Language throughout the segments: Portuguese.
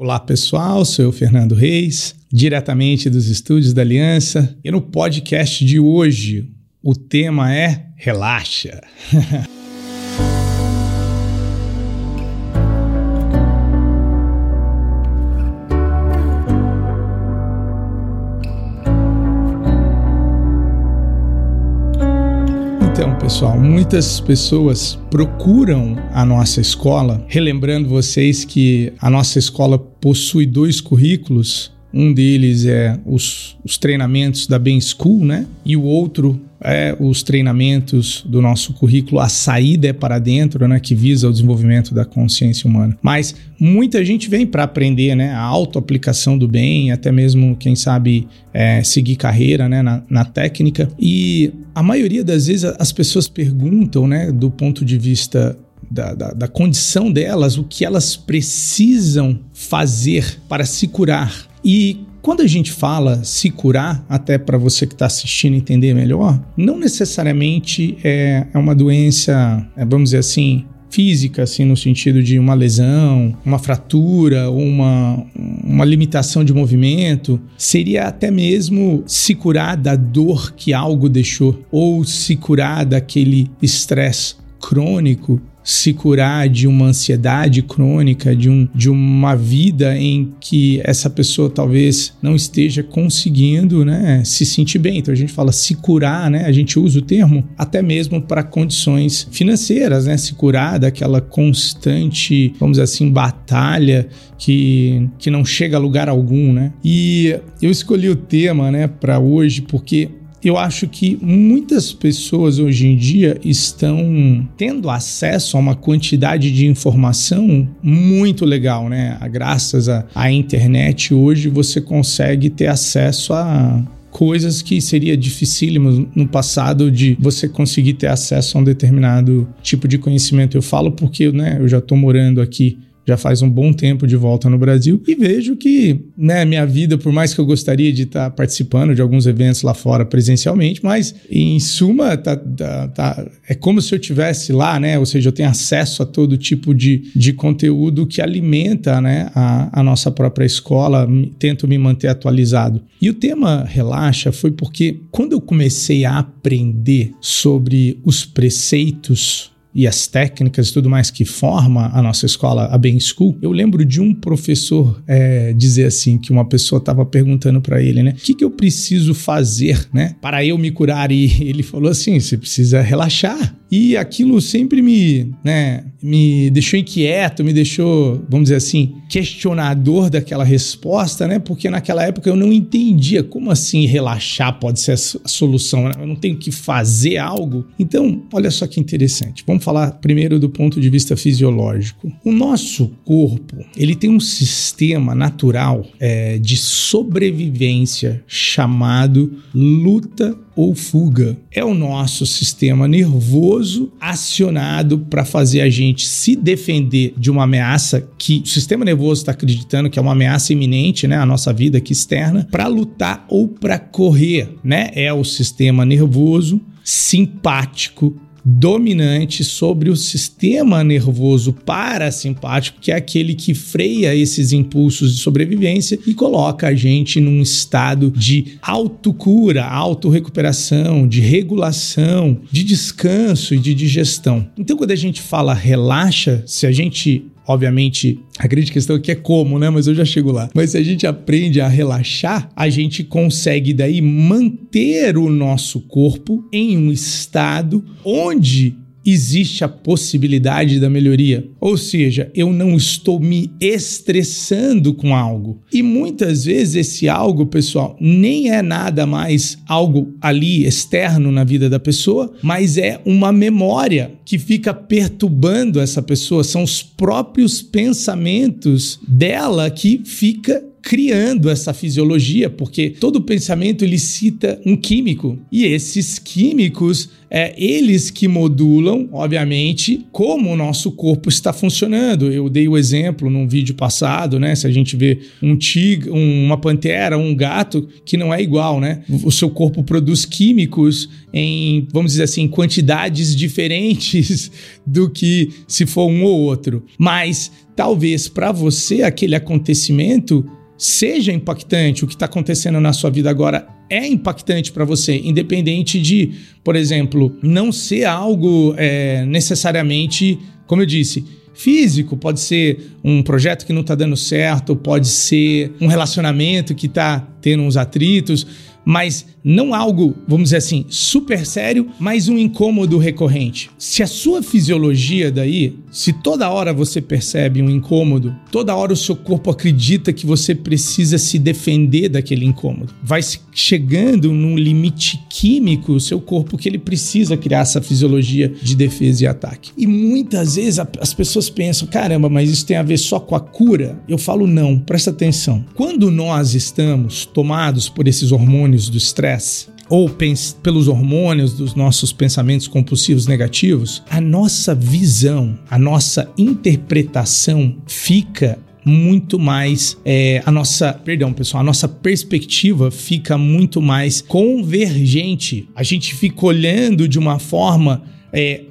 Olá pessoal, sou eu, Fernando Reis, diretamente dos estúdios da Aliança. E no podcast de hoje, o tema é Relaxa. pessoal, muitas pessoas procuram a nossa escola, relembrando vocês que a nossa escola possui dois currículos. Um deles é os, os treinamentos da Ben School, né? E o outro é, os treinamentos do nosso currículo, a saída é para dentro, né, que visa o desenvolvimento da consciência humana. Mas muita gente vem para aprender né, a autoaplicação do bem, até mesmo, quem sabe, é, seguir carreira né, na, na, técnica. E a maioria das vezes as pessoas perguntam, né, do ponto de vista da, da, da condição delas, o que elas precisam fazer para se curar. E quando a gente fala se curar, até para você que está assistindo entender melhor, não necessariamente é, é uma doença, é, vamos dizer assim, física, assim, no sentido de uma lesão, uma fratura, uma, uma limitação de movimento, seria até mesmo se curar da dor que algo deixou, ou se curar daquele estresse crônico se curar de uma ansiedade crônica, de, um, de uma vida em que essa pessoa talvez não esteja conseguindo né, se sentir bem. Então a gente fala se curar, né? A gente usa o termo até mesmo para condições financeiras, né? Se curar daquela constante, vamos dizer assim, batalha que, que não chega a lugar algum, né? E eu escolhi o tema, né, para hoje porque eu acho que muitas pessoas hoje em dia estão tendo acesso a uma quantidade de informação muito legal, né? Graças à internet, hoje você consegue ter acesso a coisas que seria dificílimo no passado de você conseguir ter acesso a um determinado tipo de conhecimento. Eu falo porque né, eu já estou morando aqui já faz um bom tempo de volta no Brasil e vejo que, né, minha vida, por mais que eu gostaria de estar participando de alguns eventos lá fora presencialmente, mas em suma, tá, tá, tá, é como se eu tivesse lá, né? Ou seja, eu tenho acesso a todo tipo de, de conteúdo que alimenta, né, a, a nossa própria escola, tento me manter atualizado. E o tema relaxa foi porque quando eu comecei a aprender sobre os preceitos e as técnicas e tudo mais que forma a nossa escola, a Ben School, eu lembro de um professor é, dizer assim, que uma pessoa estava perguntando para ele, né? O que, que eu preciso fazer, né? Para eu me curar? E ele falou assim, você precisa relaxar. E aquilo sempre me, né, me deixou inquieto, me deixou, vamos dizer assim, questionador daquela resposta, né? Porque naquela época eu não entendia como assim relaxar pode ser a solução. Né? Eu não tenho que fazer algo. Então, olha só que interessante. Vamos falar primeiro do ponto de vista fisiológico. O nosso corpo, ele tem um sistema natural é, de sobrevivência chamado luta ou fuga. É o nosso sistema nervoso acionado para fazer a gente se defender de uma ameaça que o sistema nervoso está acreditando que é uma ameaça iminente, né, a nossa vida aqui externa, para lutar ou para correr, né? É o sistema nervoso simpático dominante sobre o sistema nervoso parasimpático, que é aquele que freia esses impulsos de sobrevivência e coloca a gente num estado de autocura, autorrecuperação, de regulação, de descanso e de digestão. Então, quando a gente fala relaxa, se a gente Obviamente, a grande questão aqui é como, né? Mas eu já chego lá. Mas se a gente aprende a relaxar, a gente consegue daí manter o nosso corpo em um estado onde existe a possibilidade da melhoria. Ou seja, eu não estou me estressando com algo. E muitas vezes esse algo, pessoal, nem é nada mais algo ali externo na vida da pessoa, mas é uma memória que fica perturbando essa pessoa, são os próprios pensamentos dela que fica criando essa fisiologia, porque todo pensamento ele cita um químico e esses químicos é eles que modulam, obviamente, como o nosso corpo está funcionando. Eu dei o exemplo num vídeo passado, né? Se a gente vê um tigre, uma pantera, um gato, que não é igual, né? O seu corpo produz químicos em, vamos dizer assim, quantidades diferentes do que se for um ou outro. Mas talvez para você aquele acontecimento seja impactante, o que está acontecendo na sua vida agora é impactante para você, independente de, por exemplo, não ser algo é, necessariamente, como eu disse, físico, pode ser um projeto que não está dando certo, pode ser um relacionamento que está tendo uns atritos mas não algo, vamos dizer assim, super sério, mas um incômodo recorrente. Se a sua fisiologia daí, se toda hora você percebe um incômodo, toda hora o seu corpo acredita que você precisa se defender daquele incômodo, vai chegando num limite químico o seu corpo que ele precisa criar essa fisiologia de defesa e ataque. E muitas vezes as pessoas pensam, caramba, mas isso tem a ver só com a cura? Eu falo não, presta atenção. Quando nós estamos tomados por esses hormônios hormônios do estresse ou pelos hormônios dos nossos pensamentos compulsivos negativos, a nossa visão, a nossa interpretação fica muito mais é, a nossa, perdão pessoal, a nossa perspectiva fica muito mais convergente. A gente fica olhando de uma forma é,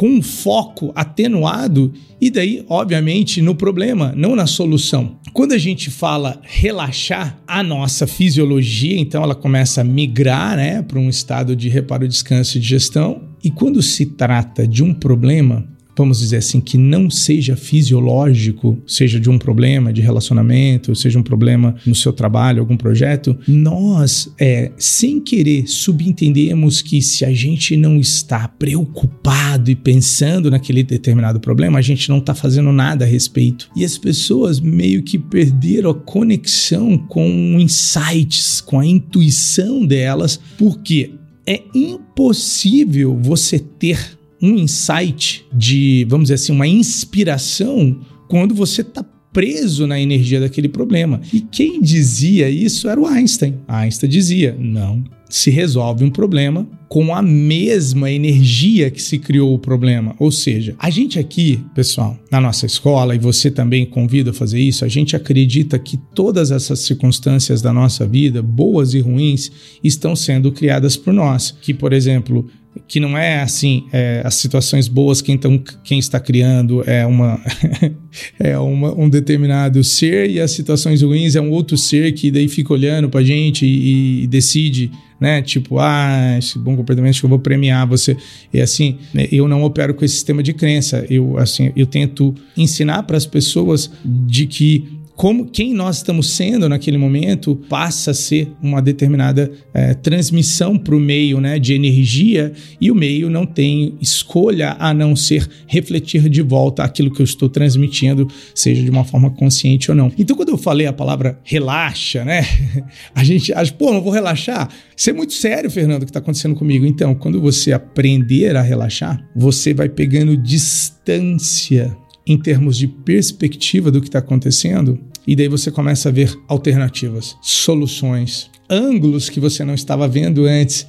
com um foco atenuado e daí, obviamente, no problema, não na solução. Quando a gente fala relaxar a nossa fisiologia, então ela começa a migrar, né, para um estado de reparo, descanso e digestão. E quando se trata de um problema, vamos dizer assim, que não seja fisiológico, seja de um problema de relacionamento, seja um problema no seu trabalho, algum projeto, nós, é, sem querer, subentendemos que se a gente não está preocupado e pensando naquele determinado problema, a gente não está fazendo nada a respeito. E as pessoas meio que perderam a conexão com insights, com a intuição delas, porque é impossível você ter um insight de, vamos dizer assim, uma inspiração quando você está preso na energia daquele problema. E quem dizia isso era o Einstein. Einstein dizia: não se resolve um problema com a mesma energia que se criou o problema. Ou seja, a gente aqui, pessoal, na nossa escola, e você também convida a fazer isso, a gente acredita que todas essas circunstâncias da nossa vida, boas e ruins, estão sendo criadas por nós. Que, por exemplo, que não é assim, é, as situações boas quem, tão, quem está criando é uma é uma, um determinado ser e as situações ruins é um outro ser que daí fica olhando pra gente e, e decide, né? Tipo, ah, esse bom comportamento que eu vou premiar você. E assim, né, eu não opero com esse sistema de crença. Eu assim, eu tento ensinar para as pessoas de que como quem nós estamos sendo naquele momento passa a ser uma determinada é, transmissão para o meio né, de energia e o meio não tem escolha a não ser refletir de volta aquilo que eu estou transmitindo, seja de uma forma consciente ou não. Então, quando eu falei a palavra relaxa, né, a gente acha, pô, não vou relaxar. Isso é muito sério, Fernando, o que está acontecendo comigo. Então, quando você aprender a relaxar, você vai pegando distância em termos de perspectiva do que está acontecendo, e daí você começa a ver alternativas, soluções, ângulos que você não estava vendo antes.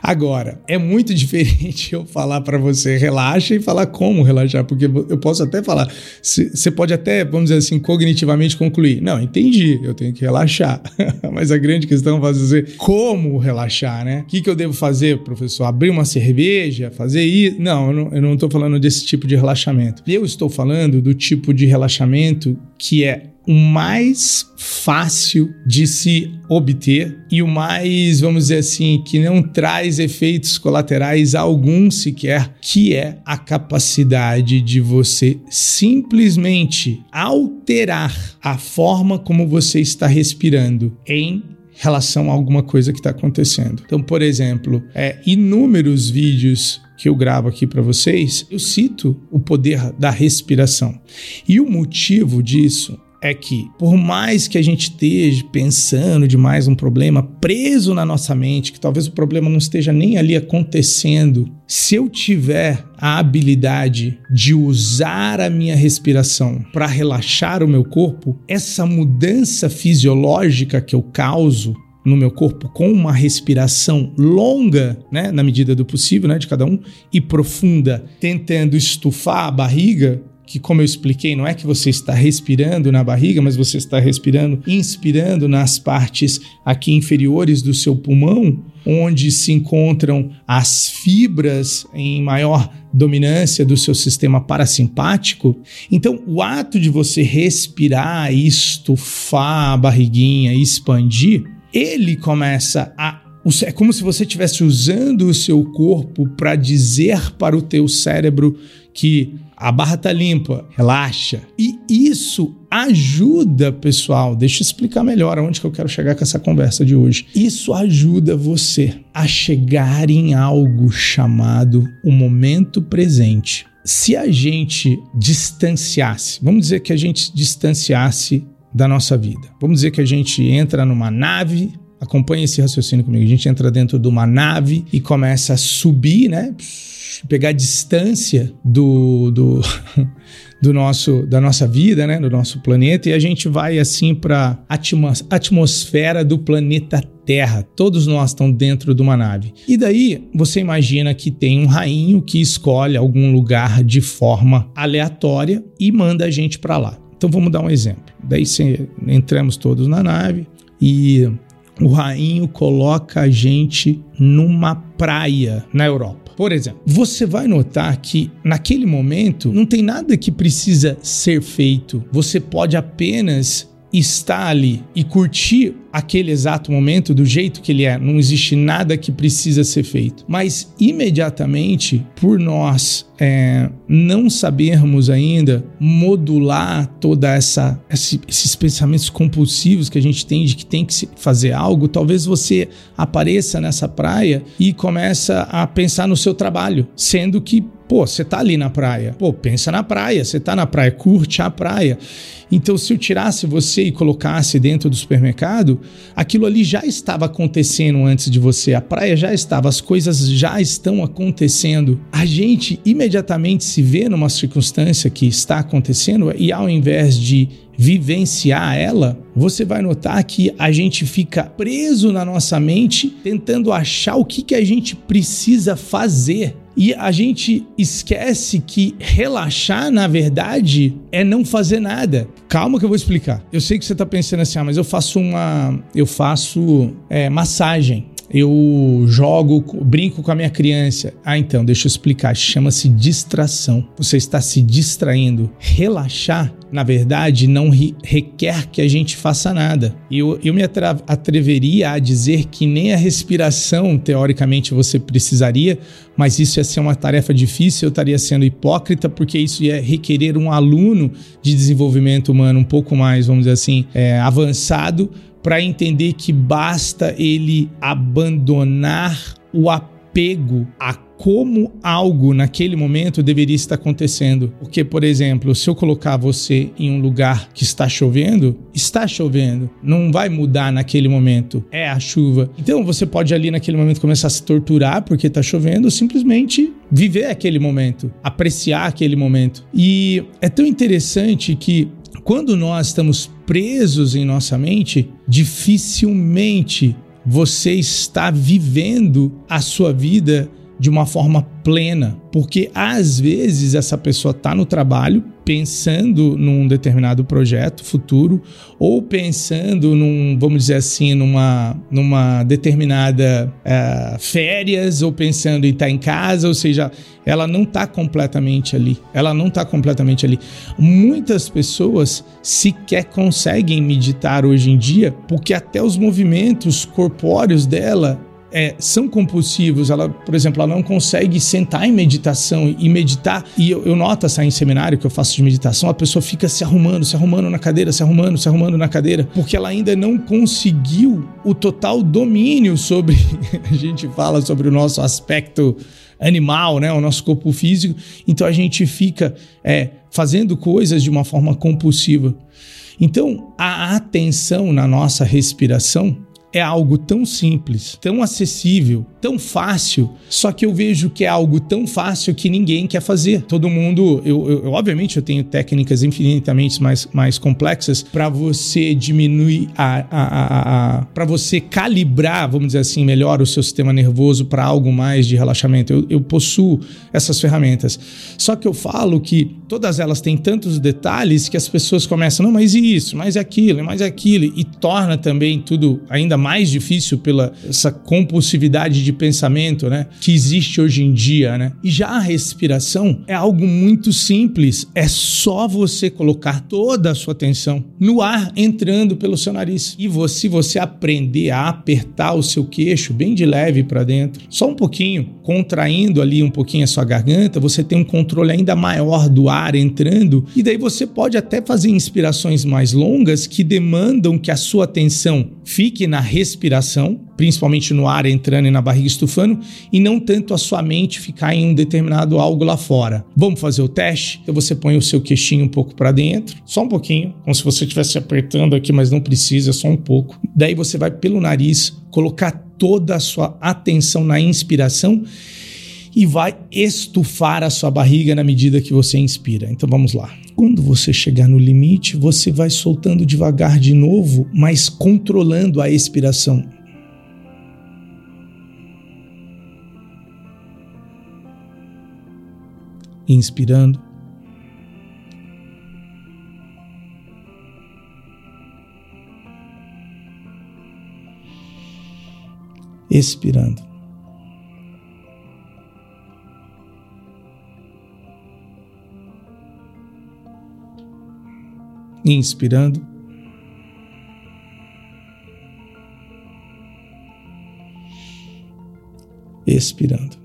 Agora, é muito diferente eu falar para você relaxa e falar como relaxar, porque eu posso até falar, você pode até, vamos dizer assim, cognitivamente concluir, não, entendi, eu tenho que relaxar, mas a grande questão é fazer como relaxar, né? O que, que eu devo fazer, professor? Abrir uma cerveja, fazer isso? Não, eu não estou falando desse tipo de relaxamento. Eu estou falando do tipo de relaxamento que é o mais fácil de se obter e o mais, vamos dizer assim, que não traz efeitos colaterais algum sequer, que é a capacidade de você simplesmente alterar a forma como você está respirando em relação a alguma coisa que está acontecendo. Então, por exemplo, é, inúmeros vídeos que eu gravo aqui para vocês, eu cito o poder da respiração. E o motivo disso é que, por mais que a gente esteja pensando demais um problema, preso na nossa mente, que talvez o problema não esteja nem ali acontecendo, se eu tiver a habilidade de usar a minha respiração para relaxar o meu corpo, essa mudança fisiológica que eu causo no meu corpo com uma respiração longa, né, na medida do possível, né, de cada um, e profunda, tentando estufar a barriga, que como eu expliquei, não é que você está respirando na barriga, mas você está respirando, inspirando nas partes aqui inferiores do seu pulmão, onde se encontram as fibras em maior dominância do seu sistema parasimpático. Então, o ato de você respirar, estufar a barriguinha expandir, ele começa a é como se você estivesse usando o seu corpo para dizer para o teu cérebro que a barra tá limpa, relaxa. E isso ajuda, pessoal. Deixa eu explicar melhor aonde que eu quero chegar com essa conversa de hoje. Isso ajuda você a chegar em algo chamado o momento presente. Se a gente distanciasse, vamos dizer que a gente distanciasse da nossa vida. Vamos dizer que a gente entra numa nave acompanha esse raciocínio comigo. A gente entra dentro de uma nave e começa a subir, né? pegar distância do, do, do nosso, da nossa vida, né, do nosso planeta, e a gente vai assim para a atmosfera do planeta Terra. Todos nós estamos dentro de uma nave. E daí você imagina que tem um rainho que escolhe algum lugar de forma aleatória e manda a gente para lá. Então vamos dar um exemplo. Daí entramos todos na nave e o rainho coloca a gente numa praia na Europa. Por exemplo, você vai notar que naquele momento não tem nada que precisa ser feito. Você pode apenas estar ali e curtir aquele exato momento do jeito que ele é. Não existe nada que precisa ser feito. Mas imediatamente, por nós é, não sabermos ainda modular toda essa esses pensamentos compulsivos que a gente tem de que tem que fazer algo, talvez você apareça nessa praia e começa a pensar no seu trabalho, sendo que Pô, você tá ali na praia. Pô, pensa na praia. Você tá na praia, curte a praia. Então, se eu tirasse você e colocasse dentro do supermercado, aquilo ali já estava acontecendo antes de você. A praia já estava, as coisas já estão acontecendo. A gente imediatamente se vê numa circunstância que está acontecendo e ao invés de vivenciar ela, você vai notar que a gente fica preso na nossa mente tentando achar o que, que a gente precisa fazer e a gente esquece que relaxar, na verdade, é não fazer nada. Calma que eu vou explicar. Eu sei que você está pensando assim, ah, mas eu faço uma. Eu faço é, massagem eu jogo, brinco com a minha criança. Ah, então, deixa eu explicar. Chama-se distração. Você está se distraindo. Relaxar, na verdade, não requer que a gente faça nada. Eu, eu me atreveria a dizer que nem a respiração, teoricamente, você precisaria, mas isso ia ser uma tarefa difícil. Eu estaria sendo hipócrita, porque isso ia requerer um aluno de desenvolvimento humano um pouco mais, vamos dizer assim, é, avançado para entender que basta ele abandonar o apego a como algo naquele momento deveria estar acontecendo. Porque, por exemplo, se eu colocar você em um lugar que está chovendo, está chovendo, não vai mudar naquele momento, é a chuva. Então você pode ali naquele momento começar a se torturar porque está chovendo, ou simplesmente viver aquele momento, apreciar aquele momento. E é tão interessante que quando nós estamos presos em nossa mente, dificilmente você está vivendo a sua vida de uma forma plena, porque às vezes essa pessoa está no trabalho pensando num determinado projeto futuro ou pensando num, vamos dizer assim, numa, numa determinada uh, férias ou pensando em estar tá em casa, ou seja, ela não está completamente ali. Ela não está completamente ali. Muitas pessoas sequer conseguem meditar hoje em dia porque até os movimentos corpóreos dela é, são compulsivos, ela, por exemplo, ela não consegue sentar em meditação e meditar. E eu, eu noto essa em seminário que eu faço de meditação, a pessoa fica se arrumando, se arrumando na cadeira, se arrumando, se arrumando na cadeira, porque ela ainda não conseguiu o total domínio sobre. a gente fala sobre o nosso aspecto animal, né, o nosso corpo físico. Então a gente fica é, fazendo coisas de uma forma compulsiva. Então a atenção na nossa respiração é algo tão simples, tão acessível, tão fácil, só que eu vejo que é algo tão fácil que ninguém quer fazer. Todo mundo, eu, eu obviamente eu tenho técnicas infinitamente mais, mais complexas para você diminuir a, a, a, a para você calibrar, vamos dizer assim, melhor o seu sistema nervoso para algo mais de relaxamento. Eu, eu possuo essas ferramentas. Só que eu falo que todas elas têm tantos detalhes que as pessoas começam, não, mas isso, mas aquilo, mais aquilo, e torna também tudo ainda mais difícil pela essa compulsividade de pensamento, né, que existe hoje em dia, né? E já a respiração é algo muito simples, é só você colocar toda a sua atenção no ar entrando pelo seu nariz. E você, se você aprender a apertar o seu queixo bem de leve para dentro, só um pouquinho, contraindo ali um pouquinho a sua garganta, você tem um controle ainda maior do ar entrando, e daí você pode até fazer inspirações mais longas que demandam que a sua atenção fique na respiração, principalmente no ar entrando e na barriga estufando, e não tanto a sua mente ficar em um determinado algo lá fora. Vamos fazer o teste? Então você põe o seu queixinho um pouco para dentro, só um pouquinho, como se você estivesse apertando aqui, mas não precisa, só um pouco. Daí você vai pelo nariz colocar toda a sua atenção na inspiração e vai estufar a sua barriga na medida que você inspira. Então vamos lá. Quando você chegar no limite, você vai soltando devagar de novo, mas controlando a expiração. Inspirando. Expirando. inspirando. Expirando.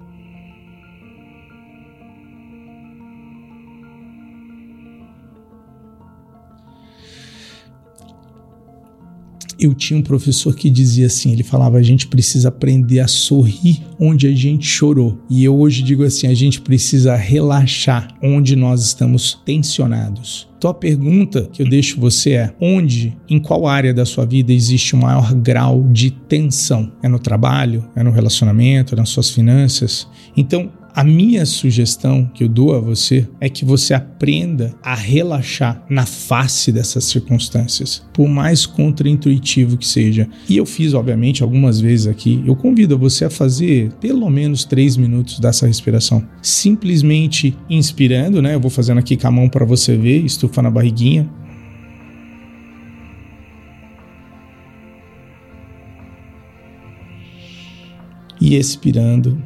Eu tinha um professor que dizia assim, ele falava a gente precisa aprender a sorrir onde a gente chorou. E eu hoje digo assim, a gente precisa relaxar onde nós estamos tensionados. Então a pergunta que eu deixo você é: onde, em qual área da sua vida existe o maior grau de tensão? É no trabalho? É no relacionamento? É nas suas finanças? Então a minha sugestão que eu dou a você é que você aprenda a relaxar na face dessas circunstâncias, por mais contraintuitivo que seja. E eu fiz, obviamente, algumas vezes aqui. Eu convido você a fazer pelo menos três minutos dessa respiração, simplesmente inspirando, né? Eu vou fazendo aqui com a mão para você ver, estufando a barriguinha. E expirando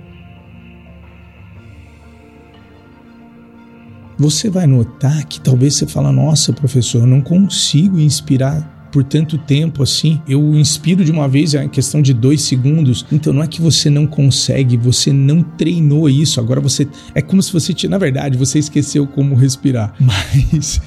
você vai notar que talvez você fala, nossa, professor, eu não consigo inspirar por tanto tempo assim. Eu inspiro de uma vez, é questão de dois segundos. Então não é que você não consegue, você não treinou isso. Agora você. É como se você. Na verdade, você esqueceu como respirar. Mas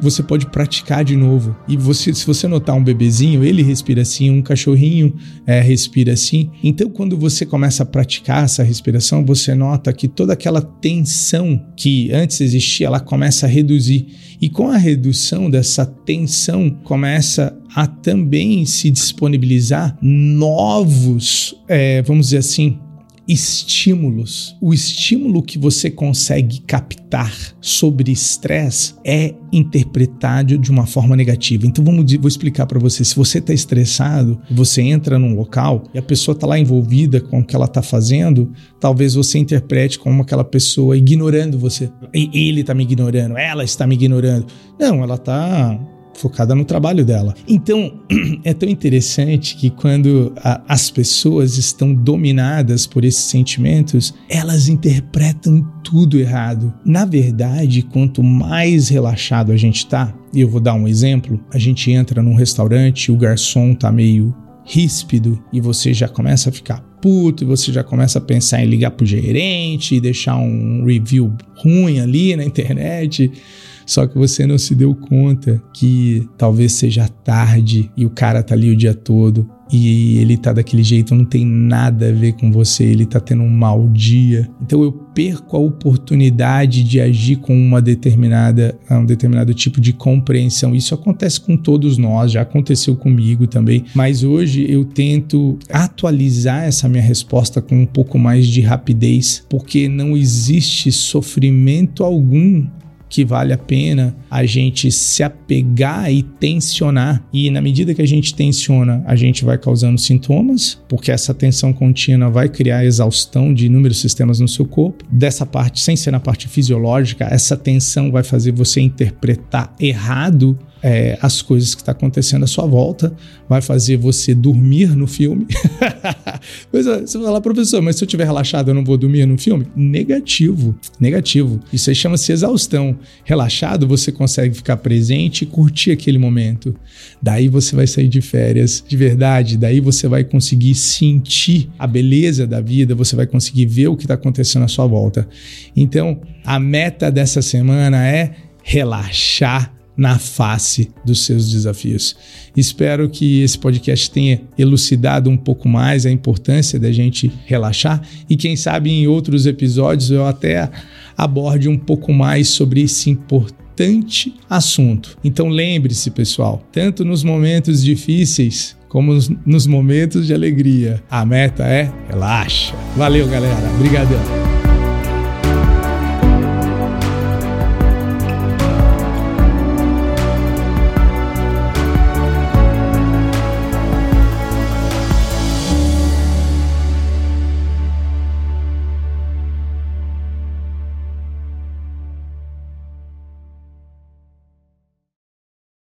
você pode praticar de novo. E você, se você notar um bebezinho, ele respira assim, um cachorrinho é, respira assim. Então, quando você começa a praticar essa respiração, você nota que toda aquela tensão que antes existia, ela começa a reduzir. E com a redução dessa tensão, começa a também se disponibilizar novos, é, vamos dizer assim, estímulos. O estímulo que você consegue captar sobre estresse é interpretado de uma forma negativa. Então vamos vou explicar para você. Se você está estressado, você entra num local e a pessoa está lá envolvida com o que ela está fazendo, talvez você interprete como aquela pessoa ignorando você. Ele está me ignorando, ela está me ignorando. Não, ela está focada no trabalho dela. Então, é tão interessante que quando a, as pessoas estão dominadas por esses sentimentos, elas interpretam tudo errado. Na verdade, quanto mais relaxado a gente tá, e eu vou dar um exemplo, a gente entra num restaurante, o garçom tá meio ríspido e você já começa a ficar puto e você já começa a pensar em ligar pro gerente e deixar um review ruim ali na internet só que você não se deu conta que talvez seja tarde e o cara tá ali o dia todo e ele tá daquele jeito, não tem nada a ver com você, ele tá tendo um mau dia. Então eu perco a oportunidade de agir com uma determinada, um determinado tipo de compreensão. Isso acontece com todos nós, já aconteceu comigo também, mas hoje eu tento atualizar essa minha resposta com um pouco mais de rapidez, porque não existe sofrimento algum que vale a pena a gente se apegar e tensionar. E na medida que a gente tensiona, a gente vai causando sintomas, porque essa tensão contínua vai criar exaustão de inúmeros sistemas no seu corpo. Dessa parte, sem ser na parte fisiológica, essa tensão vai fazer você interpretar errado é, as coisas que está acontecendo à sua volta, vai fazer você dormir no filme. mas, você vai falar, professor, mas se eu estiver relaxado, eu não vou dormir no filme? Negativo, negativo. Isso aí chama-se exaustão. Relaxado, você consegue ficar presente e curtir aquele momento. Daí você vai sair de férias de verdade, daí você vai conseguir sentir a beleza da vida, você vai conseguir ver o que está acontecendo à sua volta. Então, a meta dessa semana é relaxar na face dos seus desafios. Espero que esse podcast tenha elucidado um pouco mais a importância da gente relaxar e quem sabe em outros episódios eu até aborde um pouco mais sobre esse importante assunto. Então lembre-se, pessoal, tanto nos momentos difíceis como nos momentos de alegria, a meta é relaxa. Valeu, galera. Obrigadão.